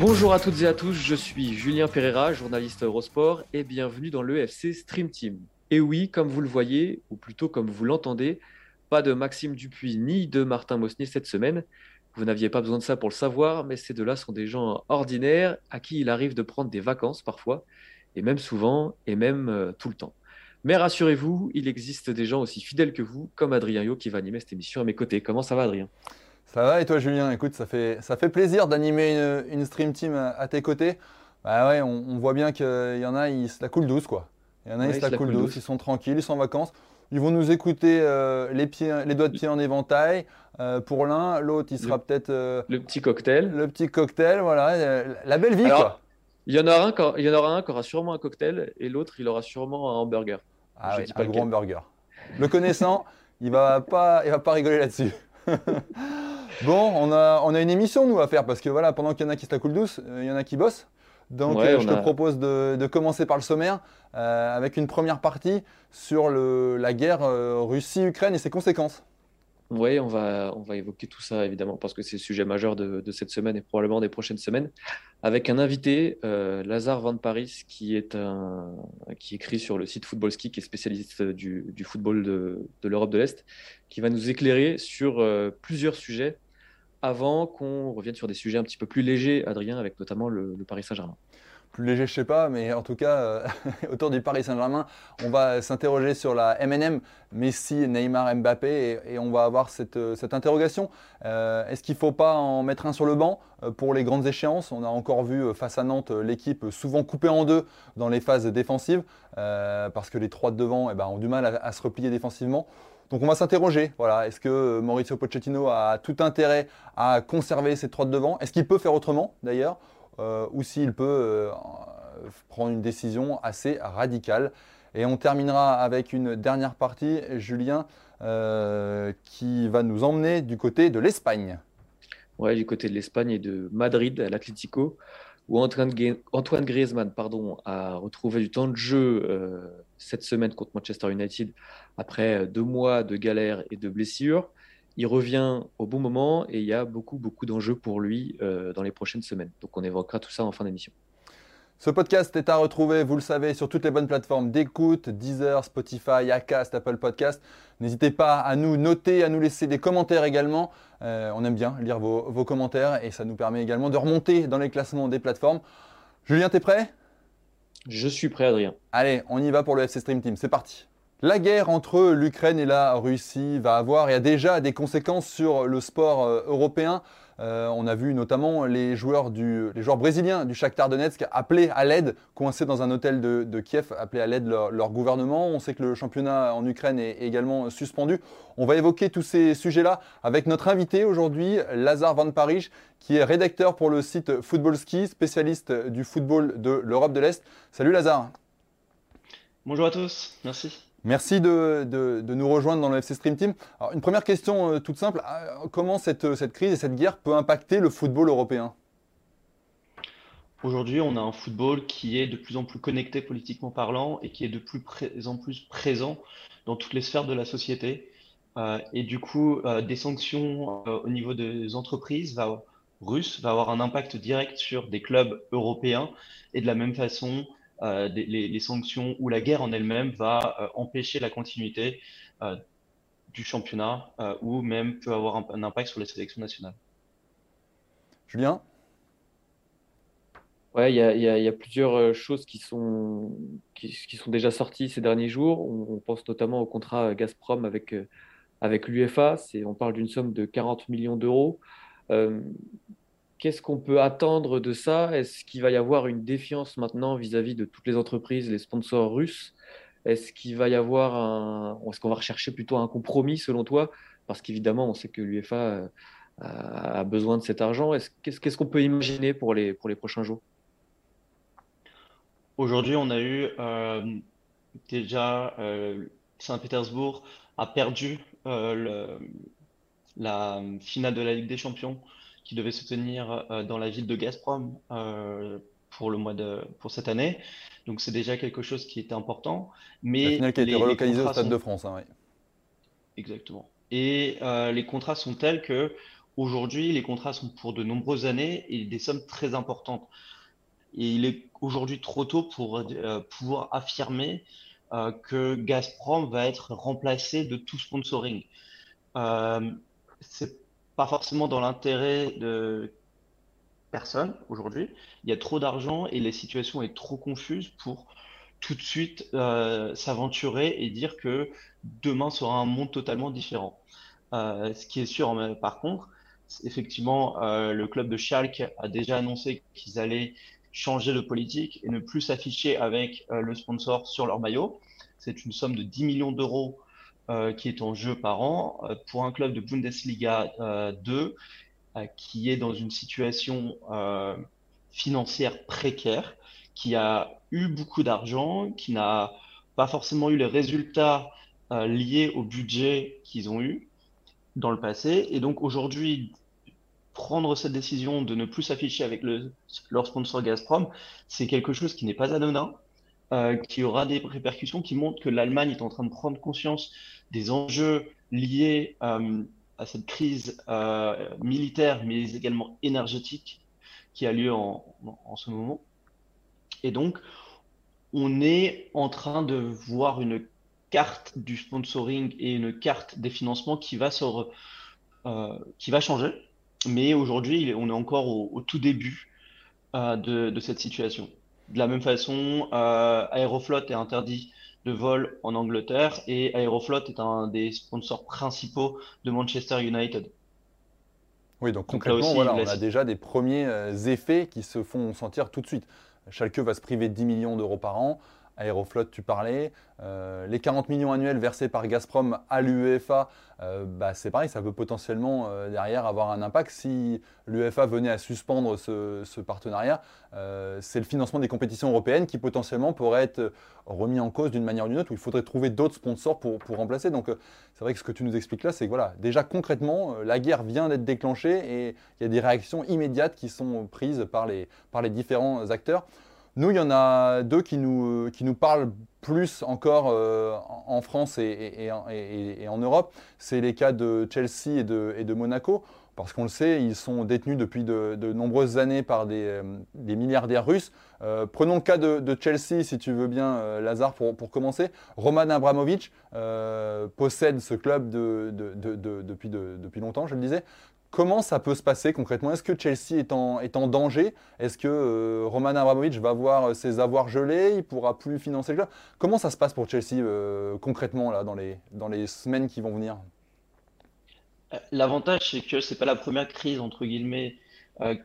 Bonjour à toutes et à tous, je suis Julien Pereira, journaliste Eurosport, et bienvenue dans l'EFC Stream Team. Et oui, comme vous le voyez, ou plutôt comme vous l'entendez, pas de Maxime Dupuis ni de Martin Mosnier cette semaine. Vous n'aviez pas besoin de ça pour le savoir, mais ces deux-là sont des gens ordinaires à qui il arrive de prendre des vacances parfois, et même souvent, et même euh, tout le temps. Mais rassurez-vous, il existe des gens aussi fidèles que vous, comme Adrien Yo, qui va animer cette émission à mes côtés. Comment ça va, Adrien? Ça va et toi, Julien? Écoute, ça fait, ça fait plaisir d'animer une, une stream team à, à tes côtés. Bah ouais, on, on voit bien qu'il y en a, ils se la coulent douce, quoi. Il y en a, Ouais, ils se la coulent douce, douce. ils sont tranquilles, ils sont en vacances. Ils vont nous écouter euh, les, pieds, les doigts de pied en éventail. euh, pour l'un, l'autre, il sera peut-être euh, Le petit cocktail. le petit cocktail, voilà, la belle vie, Alors, quoi. Il y, en aura un, qui- il y en aura un qui aura sûrement un cocktail, et l'autre, il aura sûrement un hamburger. Ah je oui, dis pas un gros hamburger. Le connaissant, il va pas, il va pas rigoler là-dessus. bon, on a, on a une émission nous à faire parce que voilà, pendant qu'il y en a qui se la coulent douce, il y en a qui bossent. Donc Ouais, euh, je te propose de, de commencer par le sommaire euh, avec une première partie sur le, la guerre euh, Russie-Ukraine et ses conséquences. Oui, on va, on va évoquer tout ça évidemment parce que c'est le sujet majeur de, de cette semaine et probablement des prochaines semaines avec un invité, Lazare Van Paris, qui est un, qui écrit sur le site Football Ski, qui est spécialiste du, du football de, de l'Europe de l'Est, qui va nous éclairer sur plusieurs sujets avant qu'on revienne sur des sujets un petit peu plus légers, Adrien, avec notamment le, Paris Saint-Germain. Plus léger, je sais pas, mais en tout cas, euh, autour du Paris Saint-Germain, on va s'interroger sur la MNM, Messi, Neymar, Mbappé, et, on va avoir cette, euh, interrogation. Euh, Est-ce qu'il ne faut pas en mettre un sur le banc pour les grandes échéances? On a encore vu face à Nantes l'équipe souvent coupée en deux dans les phases défensives, parce que les trois de devant eh ben, ont du mal à se replier défensivement. Donc on va s'interroger, voilà, est-ce que euh, Mauricio Pochettino a tout intérêt à conserver ces trois de devant? Est-ce qu'il peut faire autrement d'ailleurs? Euh, ou s'il peut euh, prendre une décision assez radicale? Et on terminera avec une dernière partie, Julien, qui va nous emmener du côté de l'Espagne. Ouais, du côté de l'Espagne et de Madrid, à l'Atlético, où Antoine, Griezmann pardon, a retrouvé du temps de jeu cette semaine contre Manchester United après deux mois de galère et de blessures. Il revient au bon moment et il y a beaucoup, beaucoup d'enjeux pour lui euh, dans les prochaines semaines. Donc on évoquera tout ça en fin d'émission. Ce podcast est à retrouver, vous le savez, sur toutes les bonnes plateformes d'écoute, Deezer, Spotify, Acast, Apple Podcast. N'hésitez pas à nous noter, à nous laisser des commentaires également. Euh, on aime bien lire vos, vos commentaires et ça nous permet également de remonter dans les classements des plateformes. Julien, t'es prêt? Je suis prêt, Adrien. Allez, on y va pour le FC Stream Team, c'est parti. La guerre entre l'Ukraine et la Russie va avoir et a déjà des conséquences sur le sport euh, européen. Euh, on a vu notamment les joueurs, brésiliens du Shakhtar Donetsk appeler à l'aide, coincés dans un hôtel de, Kiev, appeler à l'aide leur, gouvernement. On sait que le championnat en Ukraine est également suspendu. On va évoquer tous ces sujets-là avec notre invité aujourd'hui, Lazare Van Parijs, qui est rédacteur pour le site Football Ski, spécialiste du football de l'Europe de l'Est. Salut Lazare. Bonjour à tous, merci. Merci de, nous rejoindre dans le FC Stream Team. Alors, une première question euh, toute simple. Ah, Comment cette, cette crise et cette guerre peut impacter le football européen? Aujourd'hui, on a un football qui est de plus en plus connecté politiquement parlant et qui est de plus en plus présent dans toutes les sphères de la société. Euh, et du coup, euh, des sanctions euh, au niveau des entreprises russes va avoir un impact direct sur des clubs européens. Et de la même façon, euh, des- les, les sanctions ou la guerre en elle-même va euh, empêcher la continuité euh, du championnat euh, ou même peut avoir un, un impact sur les sélections nationales. Julien? Ouais, il y a, y y plusieurs choses qui sont, qui, qui sont déjà sorties ces derniers jours. On, on pense notamment au contrat Gazprom avec, avec l'UEFA. C'est, on parle d'une somme de 40 millions d'euros. Euh, Qu'est-ce qu'on peut attendre de ça? Est-ce qu'il va y avoir une défiance maintenant vis-à-vis de toutes les entreprises, les sponsors russes? Est-ce qu'il va y avoir un... Est-ce qu'on va rechercher plutôt un compromis selon toi? Parce qu'évidemment, on sait que l'UEFA euh, a besoin de cet argent. Qu'est-ce qu'on peut imaginer pour les, prochains jours? Aujourd'hui, on a eu euh, déjà euh, Saint-Pétersbourg a perdu la finale de la Ligue des Champions qui devait se tenir euh, dans la ville de Gazprom euh, pour le mois de pour cette année. Donc c'est déjà quelque chose qui était important. Mais la finale qui a été relocalisée au Stade de France, hein, oui. Exactement. Et euh, les contrats sont tels que aujourd'hui les contrats sont pour de nombreuses années et des sommes très importantes. Et il est aujourd'hui trop tôt pour pouvoir affirmer que Gazprom va être remplacé de tout sponsoring. c'est pas forcément dans l'intérêt de personne aujourd'hui. Il y a trop d'argent et la situation est trop confuse pour tout de suite euh, s'aventurer et dire que demain sera un monde totalement différent. Euh, ce qui est sûr, par contre, effectivement, euh, le club de Schalke a déjà annoncé qu'ils allaient changer de politique et ne plus s'afficher avec le sponsor sur leur maillot. C'est une somme de 10 millions d'euros qui est en jeu par an euh, pour un club de Bundesliga 2 euh, qui est dans une situation financière précaire, qui a eu beaucoup d'argent, qui n'a pas forcément eu les résultats liés au budget qu'ils ont eu dans le passé. Et donc aujourd'hui, prendre cette décision de ne plus s'afficher avec le, leur sponsor Gazprom, c'est quelque chose qui n'est pas anodin, euh, qui aura des répercussions qui montrent que l'Allemagne est en train de prendre conscience des enjeux liés euh, à cette crise euh, militaire, mais également énergétique qui a lieu en, en, ce moment. Et donc, on est en train de voir une carte du sponsoring et une carte des financements qui va, sur, qui va changer. Mais aujourd'hui, on est encore au, tout début de, de cette situation. De la même façon, euh, Aeroflot est interdit de vol en Angleterre et Aeroflot est un des sponsors principaux de Manchester United. Oui, donc concrètement, voilà, on a déjà des premiers euh, effets qui se font sentir tout de suite. Schalke va se priver de 10 millions d'euros par an. Aeroflot, tu parlais. Euh, les 40 millions annuels versés par Gazprom à l'UEFA, euh, bah, c'est pareil, ça peut potentiellement euh, derrière avoir un impact. Si l'UEFA venait à suspendre ce, partenariat, c'est le financement des compétitions européennes qui potentiellement pourrait être remis en cause d'une manière ou d'une autre, où il faudrait trouver d'autres sponsors pour, pour remplacer. Donc c'est vrai que ce que tu nous expliques là, c'est que voilà, déjà concrètement, la guerre vient d'être déclenchée et il y a des réactions immédiates qui sont prises par par les différents acteurs. Nous, il y en a deux qui nous, euh, parlent plus encore euh, en France et, en Europe. C'est les cas de Chelsea et de, Monaco. Parce qu'on le sait, ils sont détenus depuis de, nombreuses années par des, euh, milliardaires russes. prenons le cas de, Chelsea, si tu veux bien, Lazare, pour, commencer. Roman Abramovich possède ce club depuis longtemps, je le disais. Comment ça peut se passer concrètement? Est-ce que Chelsea est en, est en danger? Est-ce que euh, Roman Abramovich va voir euh, ses avoirs gelés? Il pourra plus financer le club? Comment ça se passe pour Chelsea euh, concrètement là, dans, les, dans les semaines qui vont venir? L'avantage, c'est que ce n'est pas la première crise, entre guillemets,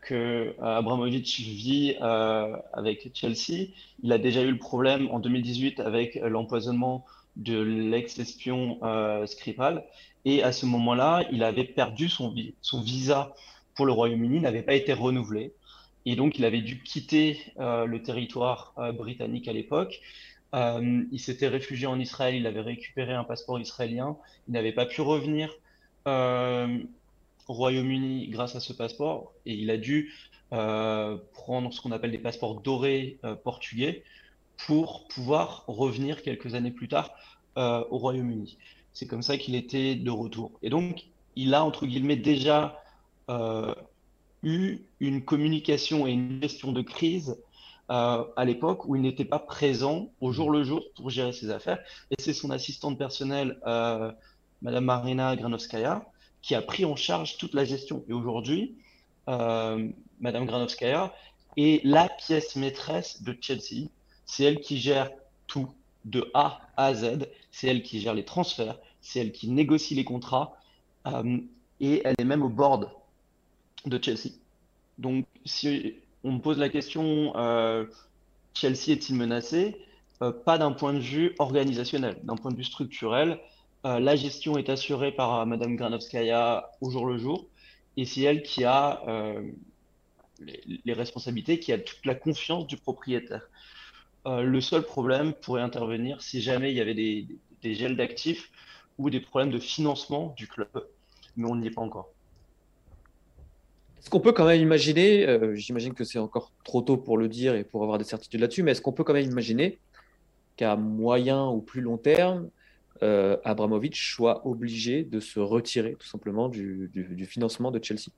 que Abramovich vit avec Chelsea. Il a déjà eu le problème en 2018 avec l'empoisonnement de l'ex-espion Skripal. Et à ce moment-là, il avait perdu son, visa pour le Royaume-Uni, n'avait pas été renouvelé. Et donc, il avait dû quitter euh, le territoire euh, britannique à l'époque. Euh, il s'était réfugié en Israël, il avait récupéré un passeport israélien. Il n'avait pas pu revenir au Royaume-Uni grâce à ce passeport. Et il a dû prendre ce qu'on appelle des passeports dorés portugais pour pouvoir revenir quelques années plus tard au Royaume-Uni. C'est comme ça qu'il était de retour. Et donc, il a, entre guillemets, déjà euh, eu une communication et une gestion de crise euh, à l'époque où il n'était pas présent au jour le jour pour gérer ses affaires. Et c'est son assistante personnelle, euh, Madame Marina Granovskaya, qui a pris en charge toute la gestion. Et aujourd'hui, Madame Granovskaya est la pièce maîtresse de Chelsea. C'est elle qui gère tout de A à Z. C'est elle qui gère les transferts, c'est elle qui négocie les contrats euh, et elle est même au board de Chelsea. Donc, si on me pose la question, Chelsea est-il menacé? pas d'un point de vue organisationnel, d'un point de vue structurel. la gestion est assurée par Madame Granovskaya au jour le jour, et c'est elle qui a les, responsabilités, qui a toute la confiance du propriétaire. Euh, le seul problème pourrait intervenir si jamais il y avait des, gels d'actifs ou des problèmes de financement du club, mais on n'y est pas encore. Est-ce qu'on peut quand même imaginer, euh, j'imagine que c'est encore trop tôt pour le dire et pour avoir des certitudes là-dessus, mais est-ce qu'on peut quand même imaginer qu'à moyen ou plus long terme, euh, Abramovich soit obligé de se retirer tout simplement du financement de Chelsea?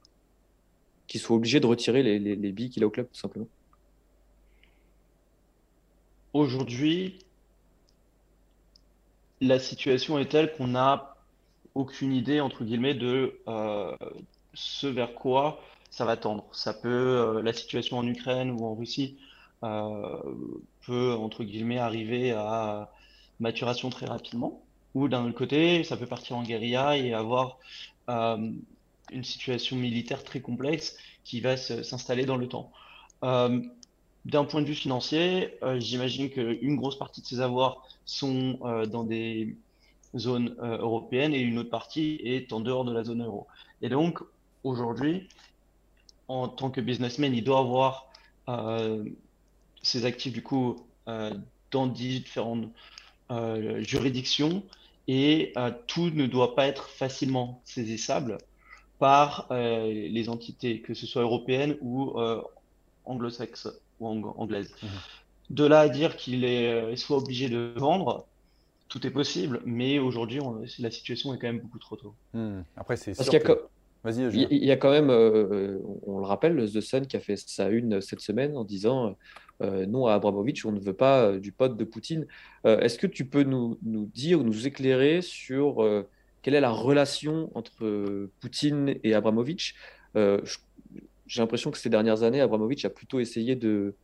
Qu'il soit obligé de retirer les, les, billes qu'il a au club, tout simplement Aujourd'hui, la situation est telle qu'on n'a aucune idée, entre guillemets, de euh, ce vers quoi ça va tendre. Ça peut, euh, la situation en Ukraine ou en Russie euh, peut, entre guillemets, arriver à maturation très rapidement. Ou d'un autre côté, ça peut partir en guérilla et avoir une situation militaire très complexe qui va s'installer dans le temps. Euh, d'un point de vue financier, euh, j'imagine qu'une grosse partie de ces avoirs sont euh, dans des zones européennes et une autre partie est en dehors de la zone euro. Et donc, aujourd'hui, en tant que businessman, il doit avoir ses actifs du coup dans différentes juridictions et tout ne doit pas être facilement saisissable par euh, les entités, que ce soit européennes ou euh, anglo-saxes ou anglaises. Mhm. De là à dire qu'il est euh, soit obligé de vendre, tout est possible, mais aujourd'hui, la situation est quand même beaucoup trop tôt. Hmm. Après, c'est sûr. Il y, a quand même, on le rappelle, The Sun qui a fait sa une cette semaine en disant non à Abramovich, on ne veut pas du pote de Poutine. Est-ce que tu peux nous, nous, dire ou nous éclairer sur quelle est la relation entre Poutine et Abramovich? Euh, J'ai l'impression que ces dernières années, Abramovich a plutôt essayé de,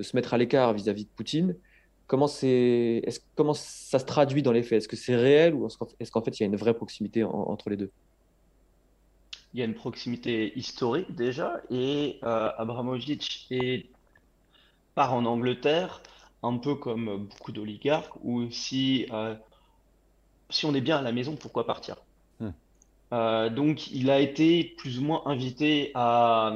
se mettre à l'écart vis-à-vis de Poutine. Comment, ça se traduit dans les faits? Est-ce que c'est réel ou est-ce qu'en fait il y a une vraie proximité entre les deux? Il y a une proximité historique déjà et euh, Abramovich part en Angleterre un peu comme beaucoup d'oligarques ou si euh, si on est bien à la maison, pourquoi partir? Euh, Donc, il a été plus ou moins invité à,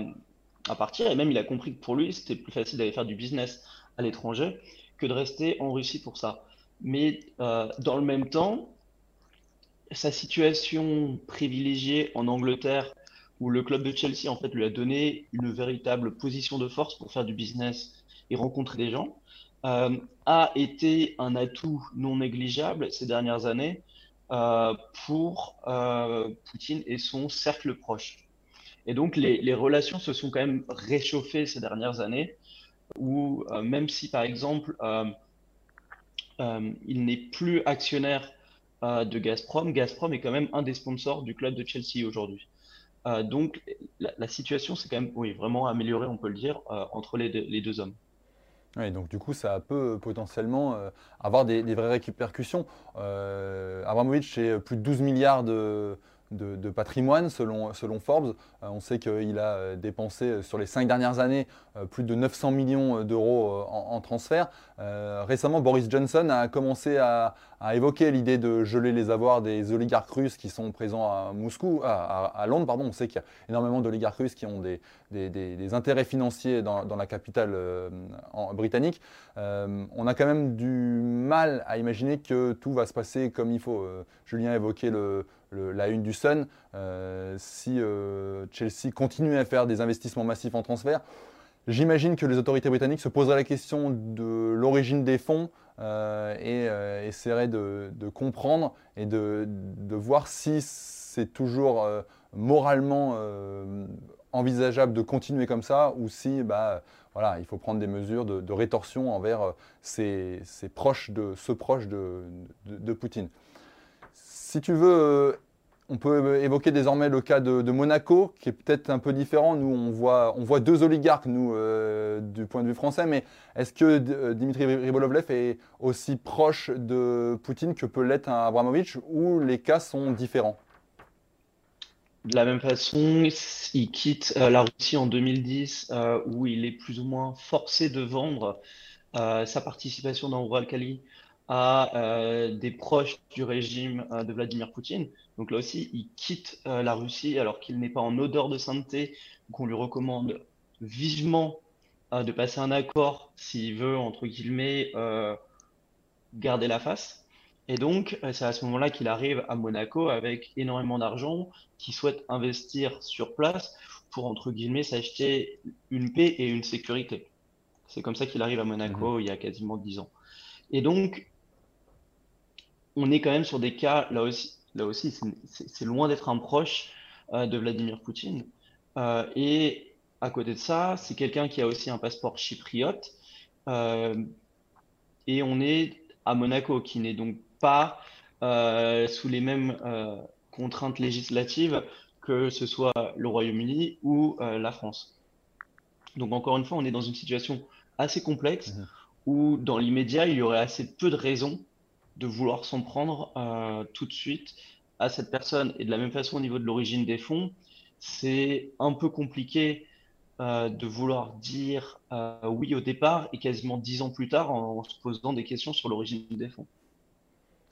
partir, et même il a compris que pour lui, c'était plus facile d'aller faire du business à l'étranger que de rester en Russie pour ça. Mais euh, dans le même temps, sa situation privilégiée en Angleterre, où le club de Chelsea en fait lui a donné une véritable position de force pour faire du business et rencontrer des gens, euh, a été un atout non négligeable ces dernières années pour euh, Poutine et son cercle proche. Et donc les, relations se sont quand même réchauffées ces dernières années, où même si par exemple il n'est plus actionnaire de Gazprom, Gazprom est quand même un des sponsors du club de Chelsea aujourd'hui. donc la, situation s'est quand même oui, vraiment améliorée, on peut le dire, entre les deux hommes. Oui, donc du coup, ça peut potentiellement euh, avoir des, vraies répercussions. Euh, Abramovich, c'est plus de 12 milliards de, de, patrimoine selon, selon Forbes. Euh, on sait qu'il a euh, dépensé euh, sur les cinq dernières années plus de 900 millions d'euros en, transfert. récemment, Boris Johnson a commencé à, évoquer l'idée de geler les avoirs des oligarques russes qui sont présents à Moscou, à, Londres. Pardon. On sait qu'il y a énormément d'oligarques russes qui ont des, des, intérêts financiers dans, la capitale britannique. on a quand même du mal à imaginer que tout va se passer comme il faut. Julien a évoqué le la une du Sun, euh, si euh, Chelsea continue à faire des investissements massifs en transfert, j'imagine que les autorités britanniques se poseraient la question de l'origine des fonds euh, et essaieraient de, comprendre et de, voir si c'est toujours moralement envisageable de continuer comme ça ou si bah, voilà, il faut prendre des mesures de, rétorsion envers ces, proches de, ceux proches de Poutine. Si tu veux, euh, on peut évoquer désormais le cas de, Monaco, qui est peut-être un peu différent. Nous, on voit, deux oligarques, nous, euh, du point de vue français, mais est-ce que euh, Dimitri Ribolovlev est aussi proche de Poutine que peut l'être un Abramovich, ou les cas sont différents? De la même façon, il quitte la Russie en 2010, où il est plus ou moins forcé de vendre sa participation dans Uralkali à des proches du régime de Vladimir Poutine. Donc là aussi, il quitte la Russie alors qu'il n'est pas en odeur de sainteté, qu'on lui recommande vivement de passer un accord s'il veut, entre guillemets, garder la face. Et donc, euh, c'est à ce moment-là qu'il arrive à Monaco avec énormément d'argent, qui souhaite investir sur place pour, entre guillemets, s'acheter une paix et une sécurité. C'est comme ça qu'il arrive à Monaco mhm. il y a quasiment dix ans. Et donc, on est quand même sur des cas, là aussi, là aussi c'est loin d'être un proche euh, de Vladimir Poutine. Euh, et à côté de ça, c'est quelqu'un qui a aussi un passeport chypriote. et on est à Monaco, qui n'est donc pas euh, sous les mêmes euh, contraintes législatives que ce soit le Royaume-Uni ou euh, la France. Donc encore une fois, on est dans une situation assez complexe mhm. où dans l'immédiat, il y aurait assez peu de raisons de vouloir s'en prendre tout de suite à cette personne. Et de la même façon, au niveau de l'origine des fonds, c'est un peu compliqué de vouloir dire oui au départ et quasiment dix ans plus tard en se posant des questions sur l'origine des fonds.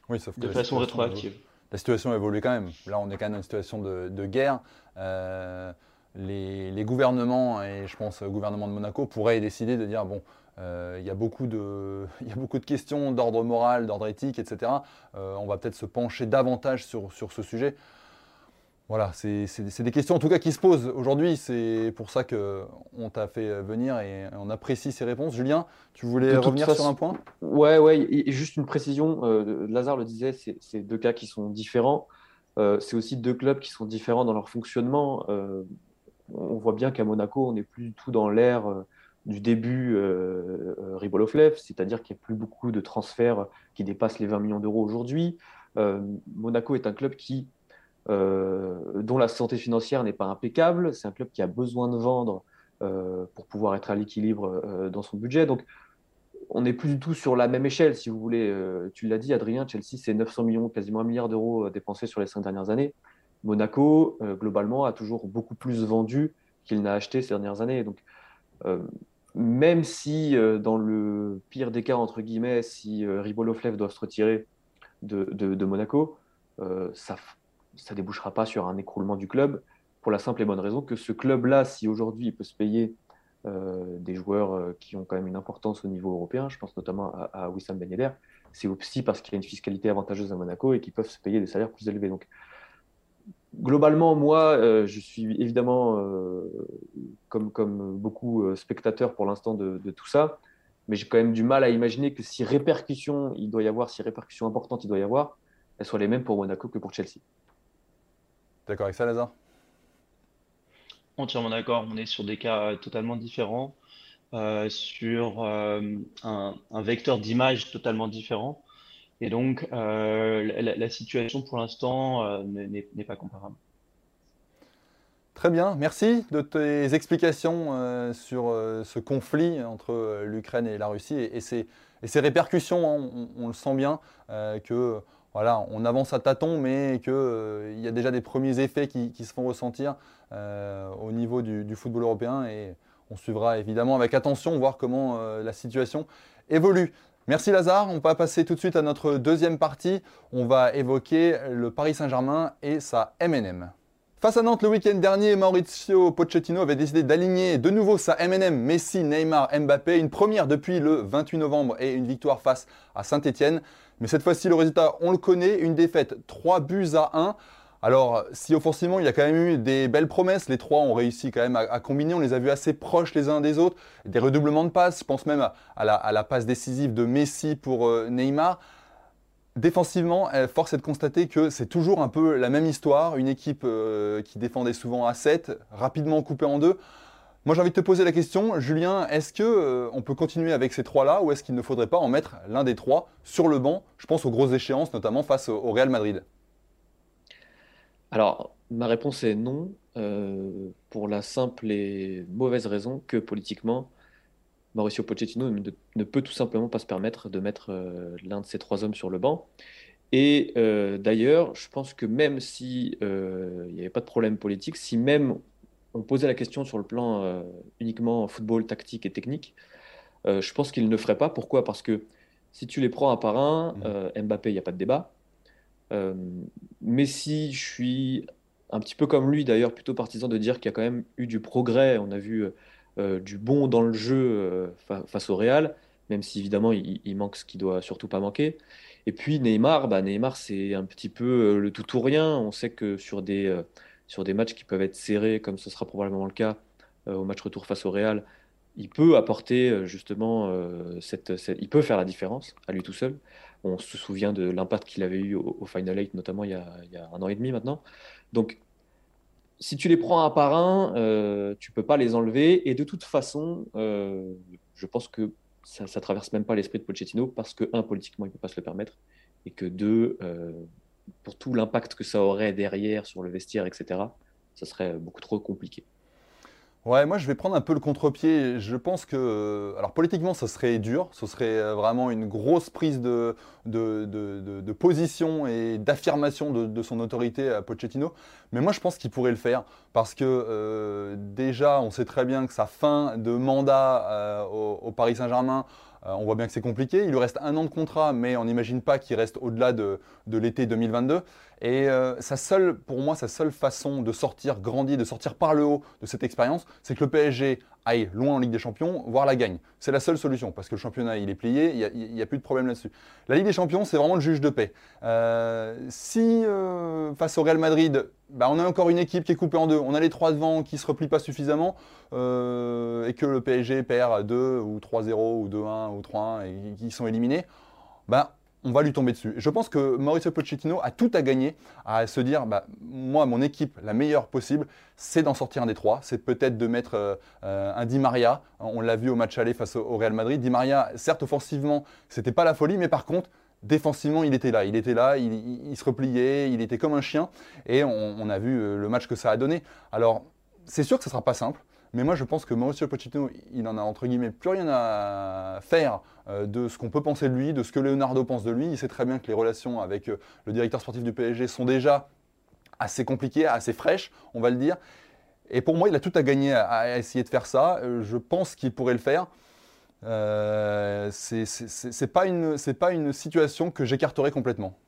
Oui, sauf que de façon rétroactive. La situation évolue quand même. Là, on est quand même dans une situation de, guerre. Euh, les, gouvernements, et je pense le gouvernement de Monaco, pourraient décider de dire bon, euh, il, y a beaucoup de, il y a beaucoup de questions d'ordre moral, d'ordre éthique, etc. Euh, on va peut-être se pencher davantage sur, sur ce sujet. Voilà, c'est des questions en tout cas qui se posent aujourd'hui. C'est pour ça qu'on t'a fait venir et on apprécie ces réponses. Julien, tu voulais revenir sur un point? Ouais, ouais, et juste une précision. Euh, Lazare le disait, c'est deux cas qui sont différents. Euh, c'est aussi deux clubs qui sont différents dans leur fonctionnement. Euh, on voit bien qu'à Monaco, on n'est plus du tout dans l'ère du début Ribolovlev, c'est-à-dire qu'il n'y a plus beaucoup de transferts qui dépassent les 20 millions d'euros aujourd'hui. Monaco est un club qui euh, dont la santé financière n'est pas impeccable. C'est un club qui a besoin de vendre euh, pour pouvoir être à l'équilibre euh, dans son budget. Donc, on n'est plus du tout sur la même échelle, si vous voulez. tu l'as dit, Adrien, Chelsea, c'est 900 millions, quasiment un milliard d'euros dépensés sur les cinq dernières années. Monaco, globalement, a toujours beaucoup plus vendu qu'il n'a acheté ces dernières années. Donc, même si, dans le pire des cas, entre guillemets, si Ribolovlev doit se retirer de, Monaco, ça, ça ne débouchera pas sur un écroulement du club, pour la simple et bonne raison que ce club-là, si aujourd'hui il peut se payer euh, des joueurs euh, qui ont quand même une importance au niveau européen, je pense notamment à, Wissam Ben c'est aussi parce qu'il y a une fiscalité avantageuse à Monaco et qu'ils peuvent se payer des salaires plus élevés. Donc, globalement, moi, euh, je suis évidemment, comme, comme beaucoup spectateurs pour l'instant de, de, tout ça, mais j'ai quand même du mal à imaginer que si répercussions il doit y avoir, si répercussions importantes il doit y avoir, elles soient les mêmes pour Monaco que pour Chelsea. D'accord avec ça, Lazare? Entièrement d'accord. On est sur des cas totalement différents, euh, sur euh, un, vecteur d'image totalement différent. Et donc, euh, la, situation pour l'instant n'est pas comparable. Très bien, merci de tes explications sur ce conflit entre l'Ukraine et la Russie et, ses, répercussions. Hein. On, le sent bien que voilà, on avance à tâtons, mais qu'il euh, y a déjà des premiers effets qui, se font ressentir euh, au niveau du, football européen et on suivra évidemment avec attention, voir comment euh, la situation évolue. Merci Lazare, on va passer tout de suite à notre deuxième partie. On va évoquer le Paris Saint-Germain et sa MNM. Face à Nantes le week-end dernier, Maurizio Pochettino avait décidé d'aligner de nouveau sa MNM Messi, Neymar, Mbappé, une première depuis le 28 novembre et une victoire face à Saint-Etienne. Mais cette fois-ci, le résultat, on le connaît, une défaite 3 buts à 1. Alors, si offensivement, il y a quand même eu des belles promesses, les trois ont réussi quand même à, combiner, on les a vus assez proches les uns des autres, des redoublements de passes, je pense même à, la, passe décisive de Messi pour euh, Neymar. Défensivement, force est de constater que c'est toujours un peu la même histoire, une équipe euh, qui défendait souvent à 7, rapidement coupée en deux. Moi, j'ai envie de te poser la question, Julien, est-ce que euh, on peut continuer avec ces trois-là ou est-ce qu'il ne faudrait pas en mettre l'un des trois sur le banc? Je pense aux grosses échéances, notamment face au Real Madrid. Alors, ma réponse est non, euh, pour la simple et mauvaise raison que politiquement, Mauricio Pochettino ne, peut tout simplement pas se permettre de mettre euh, l'un de ces trois hommes sur le banc. Et d'ailleurs, je pense que même si il n'y avait pas de problème politique, si même on posait la question sur le plan uniquement football, tactique et technique, je pense qu'il ne ferait pas. Pourquoi? Parce que si tu les prends un par un, mmh. Mbappé, il n'y a pas de débat. Messi, je suis un petit peu comme lui d'ailleurs, plutôt partisan de dire qu'il y a quand même eu du progrès. On a vu euh, du bon dans le jeu euh, face au Real, même si évidemment il, manque ce qui doit surtout pas manquer. Et puis Neymar, bah Neymar c'est un petit peu euh, le tout ou rien. On sait que sur des, sur des matchs qui peuvent être serrés, comme ce sera probablement le cas au match retour face au Real, il peut apporter justement cette, il peut faire la différence à lui tout seul. On se souvient de l'impact qu'il avait eu au, Final Eight, notamment il y, a, un an et demi maintenant. Donc si tu les prends un par un, euh, tu peux pas les enlever. Et de toute façon, euh, je pense que ça, ne traverse même pas l'esprit de Pochettino parce que, un, politiquement, il peut pas se le permettre. Et que, deux, euh, pour tout l'impact que ça aurait derrière sur le vestiaire, etc., ça serait beaucoup trop compliqué. Ouais, moi je vais prendre un peu le contre-pied. Je pense que, euh, alors politiquement, ça serait dur, ce serait euh, vraiment une grosse prise de, position et d'affirmation de, son autorité à Pochettino. Mais moi je pense qu'il pourrait le faire parce que euh, déjà, on sait très bien que sa fin de mandat au, Paris Saint-Germain, on voit bien que c'est compliqué. Il lui reste un an de contrat, mais on n'imagine pas qu'il reste au-delà de, l'été 2022. Et euh, sa seule, pour moi, sa seule façon de sortir grandi, de sortir par le haut de cette expérience, c'est que le PSG aille loin en Ligue des Champions, voire la gagne. C'est la seule solution, parce que le championnat, il est plié, il n'y a, plus de problème là-dessus. La Ligue des Champions, c'est vraiment le juge de paix. Euh, si, euh, face au Real Madrid, bah, on a encore une équipe qui est coupée en deux, on a les trois devant qui ne se replient pas suffisamment, et que le PSG perd 2 ou 3-0 ou 2-1 ou 3-1 et qui sont éliminés, bah, on va lui tomber dessus. Je pense que Mauricio Pochettino a tout à gagner à se dire, bah, moi, mon équipe, la meilleure possible, c'est d'en sortir un des trois. C'est peut-être de mettre euh, euh, un Di Maria. On l'a vu au match aller face au, Real Madrid. Di Maria, certes, offensivement, c'était pas la folie, mais par contre, défensivement, il était là. Il était là, il, se repliait, il était comme un chien. Et on, a vu euh, le match que ça a donné. Alors, c'est sûr que ce ne sera pas simple. Mais moi, je pense que Mauricio Pochettino, il en a entre guillemets plus rien à faire euh, de ce qu'on peut penser de lui, de ce que Leonardo pense de lui. Il sait très bien que les relations avec euh, le directeur sportif du PSG sont déjà assez compliquées, assez fraîches, on va le dire. Et pour moi, il a tout à gagner à, essayer de faire ça. Euh, je pense qu'il pourrait le faire. C'est pas une pas une situation que j'écarterais complètement.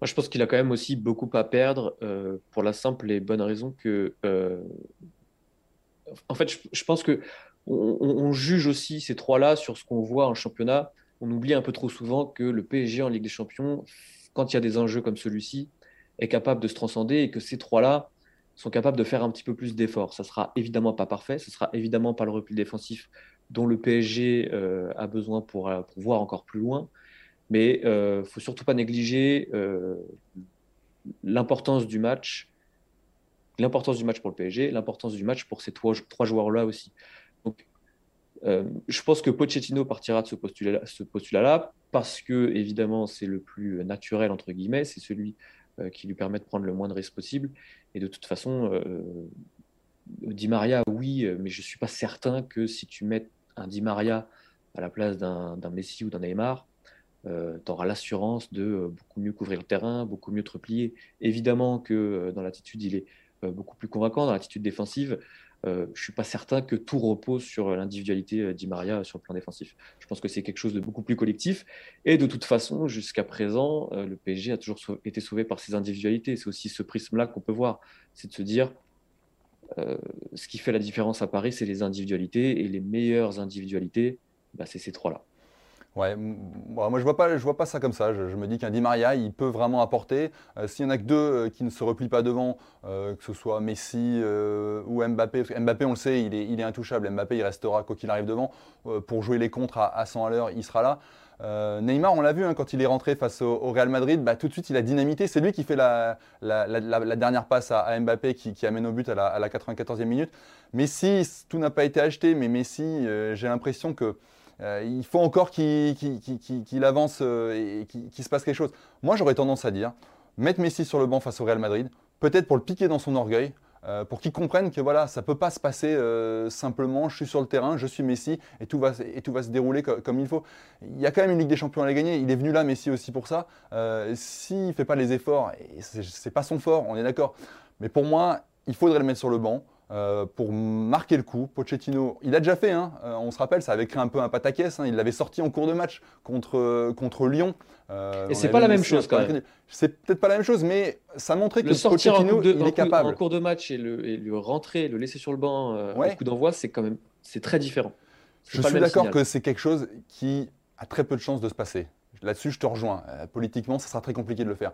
Moi, je pense qu'il a quand même aussi beaucoup à perdre pour la simple et bonne raison que en fait, je, pense que on, juge aussi ces trois-là sur ce qu'on voit en championnat. On oublie un peu trop souvent que le PSG en Ligue des Champions, quand il y a des enjeux comme celui-ci, est capable de se transcender et que ces trois-là sont capables de faire un petit peu plus d'efforts. Ça sera évidemment pas parfait, ce sera évidemment pas le repli défensif dont le PSG euh, a besoin pour, euh, pour, voir encore plus loin, mais il euh, ne faut surtout pas négliger l'importance du match l'importance du match pour le PSG, l'importance du match pour ces trois, joueurs-là aussi. Donc, euh, je pense que Pochettino partira de ce postulat-là postulat parce que, évidemment, c'est le plus naturel, entre guillemets, c'est celui euh, qui lui permet de prendre le moins de risques possible. Et de toute façon, euh, Di Maria, oui, mais je ne suis pas certain que si tu mets un Di Maria à la place d'un Messi ou d'un Neymar, tu auras l'assurance de beaucoup mieux couvrir le terrain, beaucoup mieux te replier. Évidemment que dans l'attitude, il est euh, beaucoup plus convaincant dans l'attitude défensive. Euh, je suis pas certain que tout repose sur l'individualité euh, d'Imaria sur le plan défensif. Je pense que c'est quelque chose de beaucoup plus collectif. Et de toute façon, jusqu'à présent, le PSG a toujours été sauvé par ses individualités. C'est aussi ce prisme-là qu'on peut voir. C'est de se dire, ce qui fait la différence à Paris, c'est les individualités. Et les meilleures individualités, bah, c'est ces trois-là. Ouais, moi je vois pas, je vois pas ça comme ça. Je, me dis qu'un Di Maria, il peut vraiment apporter. Euh, s'il y en a que deux euh, qui ne se replient pas devant, euh, que ce soit Messi ou Mbappé, Mbappé on le sait, il est, intouchable. Mbappé il restera quoi qu'il arrive devant pour jouer les contres à, 100 à l'heure, il sera là. Neymar, on l'a vu hein, quand il est rentré face au, Real Madrid, bah, tout de suite il a dynamité. C'est lui qui fait la, dernière passe à, Mbappé qui, amène au but à la, 94e minute. Messi, tout n'a pas été acheté, mais Messi, j'ai l'impression que il faut encore qu'il avance euh, et qu'il se passe quelque chose. Moi, j'aurais tendance à dire, mettre Messi sur le banc face au Real Madrid, peut-être pour le piquer dans son orgueil, euh, pour qu'ils comprennent que voilà, ça ne peut pas se passer simplement, je suis sur le terrain, je suis Messi, et tout va, et se dérouler comme il faut. Il y a quand même une Ligue des Champions à la gagner, il est venu là, Messi aussi pour ça. S'il ne fait pas les efforts, ce n'est pas son fort, on est d'accord. Mais pour moi, il faudrait le mettre sur le banc. Euh, pour marquer le coup. Pochettino, il a déjà fait, hein. euh, on se rappelle, ça avait créé un peu un pataquès. Hein. il l'avait sorti en cours de match contre, contre Lyon. Euh, Et c'est pas la même chose quand même. C'est peut-être pas la même chose, mais ça montrait que Pochettino, il est capable. En cours de match et le, rentrer, le laisser sur le banc au coup d'envoi, c'est quand même c'est très différent. Je suis d'accord que c'est quelque chose qui a très peu de chances de se passer. Là-dessus, je te rejoins. politiquement, ça sera très compliqué de le faire.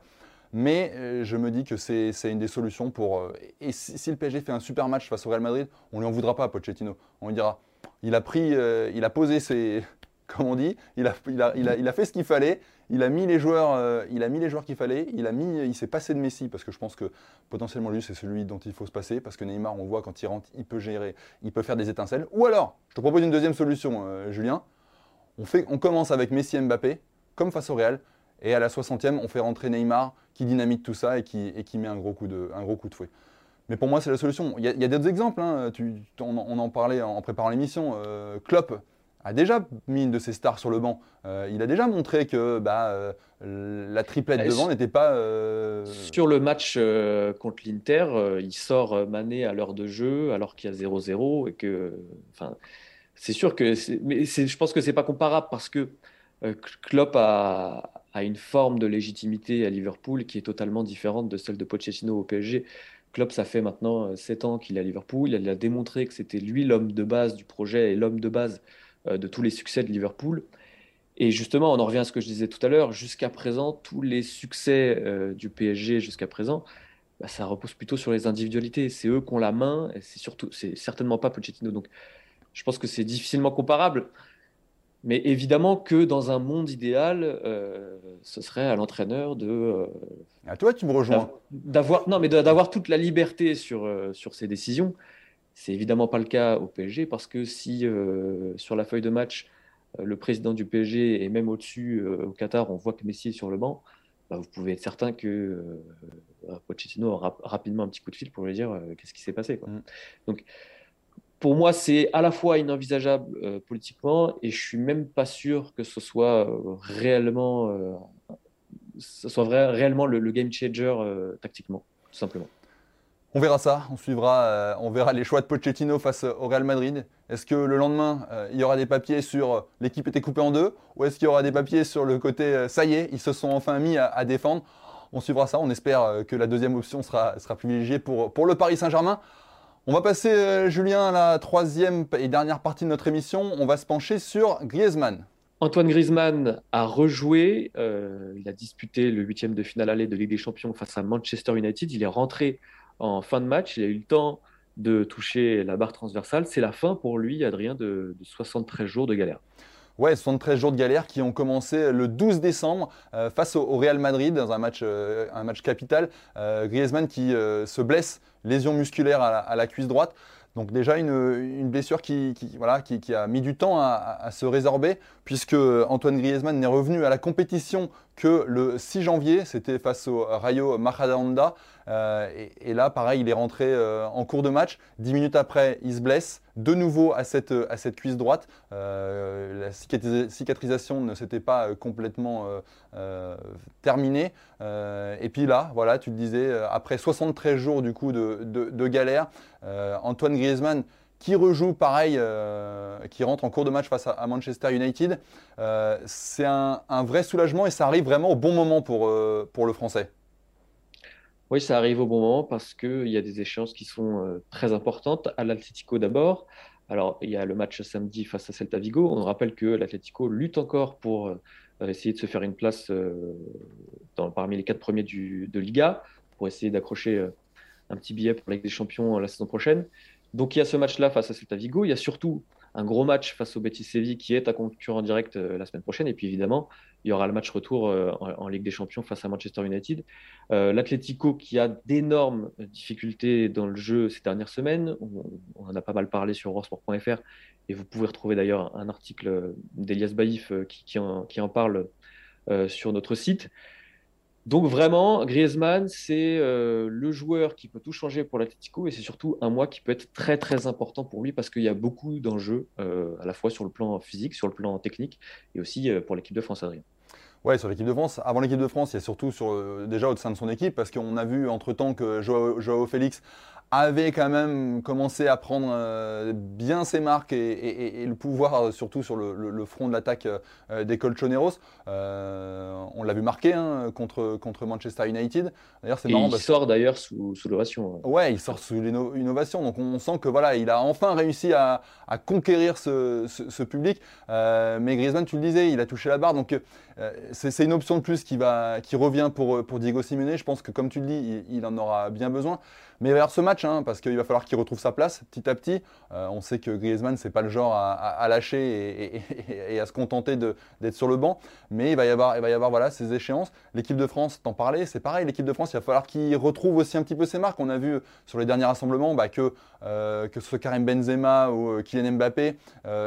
Mais euh, je me dis que c'est une des solutions pour. Euh, et si, le PSG fait un super match face au Real Madrid, on ne lui en voudra pas Pochettino. On lui dira il a pris, euh, il a posé ses. Comme on dit, il a, il a, fait ce qu'il fallait, il a mis les joueurs, il a mis qu'il fallait, il il s'est passé de Messi parce que je pense que potentiellement lui c'est celui dont il faut se passer parce que Neymar on voit quand il rentre il peut gérer, il peut faire des étincelles. Ou alors, je te propose une deuxième solution, Julien. On fait, on commence avec Messi et Mbappé comme face au Real et à la 60e on fait rentrer Neymar qui dynamite tout ça et qui, et qui met un gros coup de, un gros coup de fouet. Mais pour moi, c'est la solution. Il y a, d'autres exemples. Hein. Tu, on, en parlait en préparant l'émission. Euh, Klopp a déjà mis une de ses stars sur le banc. Euh, il a déjà montré que bah, euh, la triplette devant n'était pas. Sur le match contre l'Inter, il sort Mané à l'heure de jeu alors qu'il y a 0-0 et que. Enfin, c'est sûr que. Mais je pense que c'est pas comparable parce que Klopp a, a une forme de légitimité à Liverpool qui est totalement différente de celle de Pochettino au PSG. Klopp, ça fait maintenant 7 euh, ans qu'il est à Liverpool. Il a démontré que c'était lui l'homme de base du projet et l'homme de base euh, de tous les succès de Liverpool. Et justement, on en revient à ce que je disais tout à l'heure. Jusqu'à présent, tous les succès euh, du PSG jusqu'à présent, bah, ça repose plutôt sur les individualités. C'est eux qui ont la main. C'est surtout, c'est certainement pas Pochettino. Donc, je pense que c'est difficilement comparable. Mais évidemment que dans un monde idéal, euh, ce serait à l'entraîneur de. Euh, à toi, tu me rejoins. D'avoir non, mais d'avoir toute la liberté sur euh, sur ses décisions. C'est évidemment pas le cas au PSG parce que si sur la feuille de match, le président du PSG et même au-dessus au Qatar, on voit que Messi est sur le banc, bah, vous pouvez être certain que Pochettino aura rapidement un petit coup de fil pour lui dire qu'est-ce qui s'est passé. Quoi. Mm. Donc pour moi, c'est à la fois inenvisageable euh, politiquement et je suis même pas sûr que ce soit euh, réellement, euh, le, game changer tactiquement, tout simplement. On verra ça, on suivra, on verra les choix de Pochettino face au Real Madrid. Est-ce que le lendemain, il y aura des papiers sur l'équipe était coupée en deux ou est-ce qu'il y aura des papiers sur le côté ça y est, ils se sont enfin mis à, défendre? On suivra ça, on espère que la deuxième option sera, privilégiée pour le Paris Saint-Germain. On va passer, euh, Julien, à la troisième et dernière partie de notre émission. On va se pencher sur Griezmann. Antoine Griezmann a rejoué. Euh, il a disputé le huitième de finale aller de Ligue des Champions face à Manchester United. Il est rentré en fin de match. Il a eu le temps de toucher la barre transversale. C'est la fin pour lui, Adrien, de, 73 jours de galère. Ouais, 73 jours de galère qui ont commencé le 12 décembre euh, face au, Real Madrid dans un match, match capital. Griezmann qui se blesse lésion musculaire à la, cuisse droite. Donc déjà une, blessure qui, a mis du temps à, se résorber, puisque Antoine Griezmann n'est revenu à la compétition que le 6 janvier, c'était face au Rayo Majadahonda. Euh, et, là, pareil, il est rentré euh, en cours de match. Dix minutes après, il se blesse de nouveau à cette, cette cuisse droite. Euh, la cicatrisation ne s'était pas complètement terminée. et puis là, voilà, tu le disais, après 73 jours de, de galère, Antoine Griezmann qui rejoue pareil, euh, qui rentre en cours de match face à, Manchester United. Euh, c'est un, vrai soulagement et ça arrive vraiment au bon moment euh, pour le Français. Oui, ça arrive au bon moment parce qu'il y a des échéances qui sont très importantes. À l'Atlético d'abord. Alors, il y a le match samedi face à Celta Vigo. On rappelle que l'Atlético lutte encore pour essayer de se faire une place dans, parmi les quatre premiers de Liga, pour essayer d'accrocher un petit billet pour la Ligue des Champions la saison prochaine. Donc il y a ce match-là face à Celta Vigo. Il y a surtout un gros match face au Betis Séville qui est un concurrent direct euh, la semaine prochaine. Et puis évidemment, il y aura le match retour euh, en, Ligue des Champions face à Manchester United. Euh, L'Atlético qui a d'énormes difficultés dans le jeu ces dernières semaines. On, en a pas mal parlé sur eurosport.fr et vous pouvez retrouver d'ailleurs un article d'Elias Baïf qui, en, parle sur notre site. Donc vraiment, Griezmann, c'est euh, le joueur qui peut tout changer pour l'Atlético et c'est surtout un mois qui peut être très très important pour lui parce qu'il y a beaucoup d'enjeux euh, à la fois sur le plan physique, sur le plan technique et aussi euh, pour l'équipe de France, Adrien. Ouais, sur l'équipe de France. Avant l'équipe de France, il y a surtout sur, déjà au sein de son équipe, parce qu'on a vu entre-temps que Joao Félix avait quand même commencé à prendre euh, bien ses marques et, le pouvoir euh, surtout sur le, front de l'attaque euh, des Colchoneros. on l'a vu marquer hein, contre, contre Manchester United. D'ailleurs, c'est marrant. Il sort d'ailleurs sous, sous l'ovation. Ouais. il sort sous l'innovation. Donc on sent que voilà, il a enfin réussi à, conquérir ce, public. mais Griezmann, tu le disais, il a touché la barre. Donc c'est une option de plus qui, revient pour, pour Diego Simeone. Je pense que comme tu le dis, il, il en aura bien besoin. Mais vers ce match, hein, parce qu'il va falloir qu'il retrouve sa place petit à petit. Euh, on sait que Griezmann, c'est pas le genre à, lâcher et, à se contenter d'être sur le banc. Mais il va y avoir, il va y avoir voilà, ces échéances. L'équipe de France, t'en parlais, c'est pareil. L'équipe de France, il va falloir qu'il retrouve aussi un petit peu ses marques. On a vu sur les derniers rassemblements bah, que, euh, que ce soit Karim Benzema ou euh, Kylian Mbappé,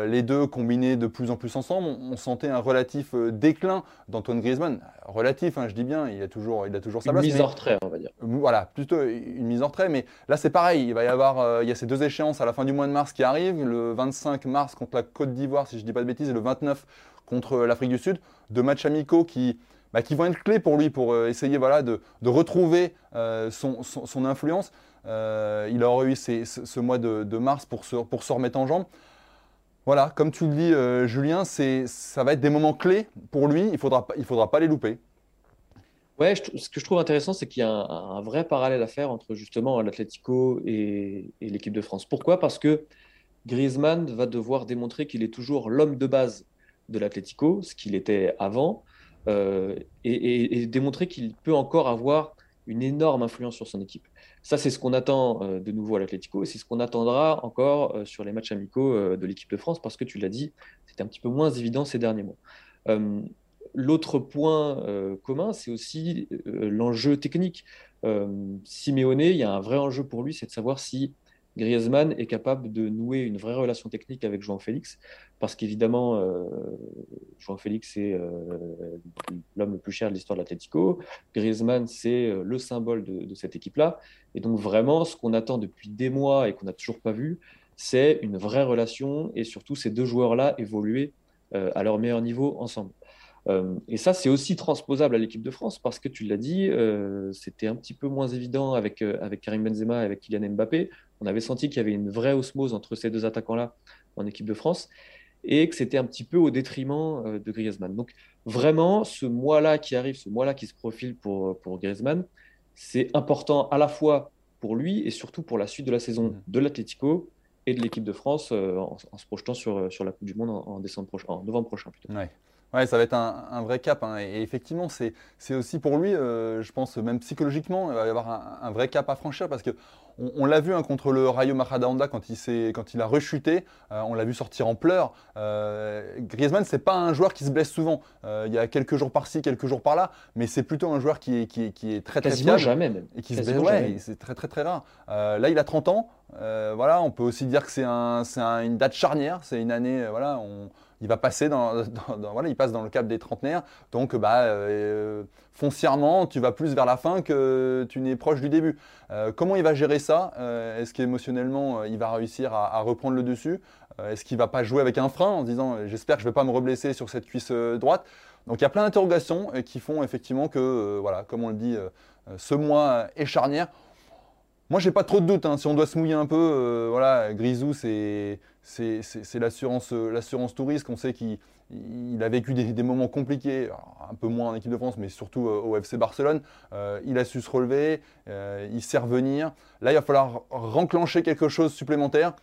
les deux combinés de plus en plus ensemble, on, sentait un relatif déclin d'Antoine Griezmann. Relatif, hein, je dis bien, il a toujours, il a toujours sa place. Une mise en retrait, on va dire. Voilà, plutôt une mise en retrait. Mais là, c'est pareil. Il va y avoir, euh, il y a ces deux échéances à la fin du mois de mars qui arrivent. Le 25 mars contre la Côte d'Ivoire, si je ne dis pas de bêtises, et le 29 contre l'Afrique du Sud. Deux matchs amicaux qui, bah, qui vont être clés pour lui pour euh, essayer voilà, de, retrouver euh, son, influence. Il aura eu ce, mois de, mars pour se, remettre en jambe. Voilà, comme tu le dis, Julien, ça va être des moments clés pour lui. Il ne faudra pas les louper. Ouais, ce que je trouve intéressant, c'est qu'il y a un, vrai parallèle à faire entre justement l'Atlético et, l'équipe de France. Pourquoi? Parce que Griezmann va devoir démontrer qu'il est toujours l'homme de base de l'Atlético, ce qu'il était avant, euh, et, démontrer qu'il peut encore avoir une énorme influence sur son équipe. Ça, c'est ce qu'on attend euh, de nouveau à l'Atlético, et c'est ce qu'on attendra encore euh, sur les matchs amicaux de l'équipe de France, parce que tu l'as dit, c'était un petit peu moins évident ces derniers mois. L'autre point euh, commun, c'est aussi euh, l'enjeu technique. Euh, Simeone, il y a un vrai enjeu pour lui, c'est de savoir si Griezmann est capable de nouer une vraie relation technique avec João Félix, parce qu'évidemment, João Félix, c'est l'homme le plus cher de l'histoire de l'Atlético. Griezmann, c'est le symbole de, cette équipe-là. Et donc, vraiment, ce qu'on attend depuis des mois et qu'on n'a toujours pas vu, c'est une vraie relation et surtout ces deux joueurs-là évoluer à leur meilleur niveau ensemble. Euh, et ça, c'est aussi transposable à l'équipe de France parce que tu l'as dit, euh, c'était un petit peu moins évident avec, euh, avec Karim Benzema et avec Kylian Mbappé. On avait senti qu'il y avait une vraie osmose entre ces deux attaquants-là en équipe de France et que c'était un petit peu au détriment de Griezmann. Donc vraiment, ce mois-là qui arrive, ce mois-là qui se profile pour, pour Griezmann, c'est important à la fois pour lui et surtout pour la suite de la saison mmh. de l'Atlético et de l'équipe de France en, se projetant sur, sur la Coupe du Monde en, décembre prochain, en novembre prochain. Plutôt. Ouais, ça va être un, vrai cap. Hein. Et, effectivement, c'est aussi pour lui, euh, je pense, même psychologiquement, il va y avoir un, vrai cap à franchir parce que on, l'a vu hein, contre le Rayo Majadahonda quand il, quand il a rechuté, euh, on l'a vu sortir en pleurs. Euh, Griezmann, c'est pas un joueur qui se blesse souvent. Euh, il y a quelques jours par-ci, quelques jours par-là, mais c'est plutôt un joueur qui est, qui, est très très fiable. jamais même. Et qui se blesse, ouais, c'est très très très rare. là, il a 30 ans. voilà, on peut aussi dire que c'est un, une date charnière. C'est une année, voilà, on, il va passer dans, voilà, il passe dans le cap des trentenaires. Donc, bah, euh, foncièrement, tu vas plus vers la fin que tu n'es proche du début. Euh, comment il va gérer ça euh, Est-ce qu'émotionnellement, il va réussir à, reprendre le dessus Est-ce qu'il va pas jouer avec un frein en disant j'espère que je ne vais pas me reblesser sur cette cuisse droite? Donc, il y a plein d'interrogations qui font effectivement que, voilà, comme on le dit, ce mois est charnière. Moi, j'ai pas trop de doutes. Hein. Si on doit se mouiller un peu, euh, voilà, Grisou, c'est euh, l'assurance tout risque. On sait qu'il a vécu des, moments compliqués, un peu moins en équipe de France, mais surtout euh, au FC Barcelone. il a su se relever, il sait revenir. Là, il va falloir renclencher quelque chose supplémentaire.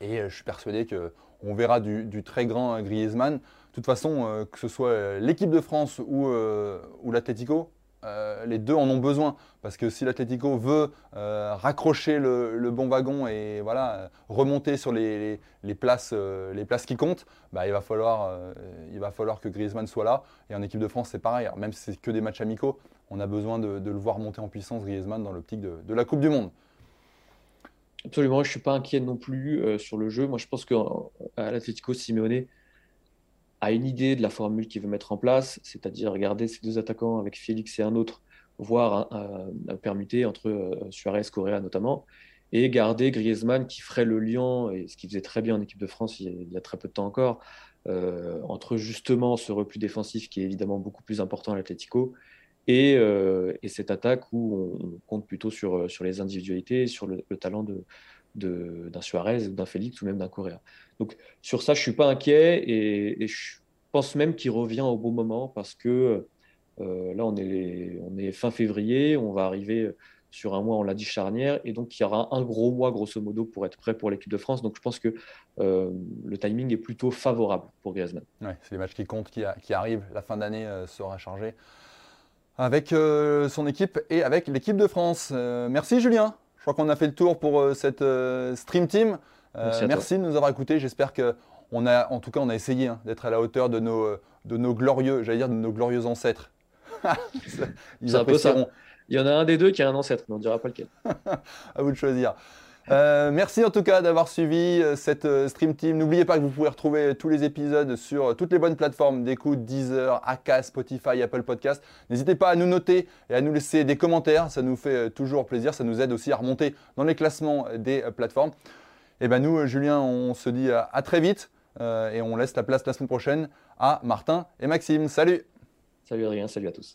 Et je suis persuadé qu'on verra du, très grand Griezmann. De toute façon, que ce soit l'équipe de France ou, ou l'Atlético, euh, les deux en ont besoin. Parce que si l'Atlético veut euh, raccrocher le, bon wagon et voilà, remonter sur les, places, euh, les places qui comptent, bah, il, va falloir, il va falloir que Griezmann soit là. Et en équipe de France, c'est pareil. même si c'est que des matchs amicaux, on a besoin de, le voir monter en puissance, Griezmann, dans l'optique de, de, la Coupe du Monde. Absolument, je ne suis pas inquiet non plus sur le jeu. Moi, je pense qu'à l'Atlético, Simeone a une idée de la formule qu'il veut mettre en place, c'est-à-dire garder ces deux attaquants avec Félix et un autre, voire un, permuter entre euh, Suarez, Correa notamment, et garder Griezmann qui ferait le lien, et ce qu'il faisait très bien en équipe de France il y a, très peu de temps encore, euh, entre justement ce repli défensif qui est évidemment beaucoup plus important à l'Atletico et, euh, et, cette attaque où on, compte plutôt sur, sur les individualités, sur le, talent de, d'un Suarez, d'un Félix ou même d'un Correa. Donc sur ça, je suis pas inquiet et, je pense même qu'il revient au bon moment parce que euh, là, on est, fin février, on va arriver sur un mois, on l'a dit, charnière, et donc il y aura un gros mois, grosso modo, pour être prêt pour l'équipe de France. Donc je pense que euh, le timing est plutôt favorable pour Griezmann. Ouais, c'est les matchs qui comptent, qui, qui arrivent. La fin d'année euh, sera chargée avec son équipe et avec l'équipe de France. merci Julien. Je crois qu'on a fait le tour pour cette Stream Team. Euh, merci, de nous avoir écoutés. J'espère que on a, en tout cas, on a essayé hein, d'être à la hauteur de nos, de nos glorieux, j'allais dire de nos glorieux ancêtres. Ils apprécieront. Il y en a un des deux qui a un ancêtre, mais on ne dira pas lequel. à vous de choisir. Euh, merci en tout cas d'avoir suivi euh, cette Stream Team. N'oubliez pas que vous pouvez retrouver tous les épisodes sur toutes les bonnes plateformes d'écoute, Deezer, Aka, Spotify, Apple Podcast. N'hésitez pas à nous noter et à nous laisser des commentaires, ça nous fait toujours plaisir, ça nous aide aussi à remonter dans les classements des plateformes. Et eh ben nous, Julien, on se dit à, très vite euh, et on laisse la place la semaine prochaine à Martin et Maxime. Salut Salut Adrien, salut à tous.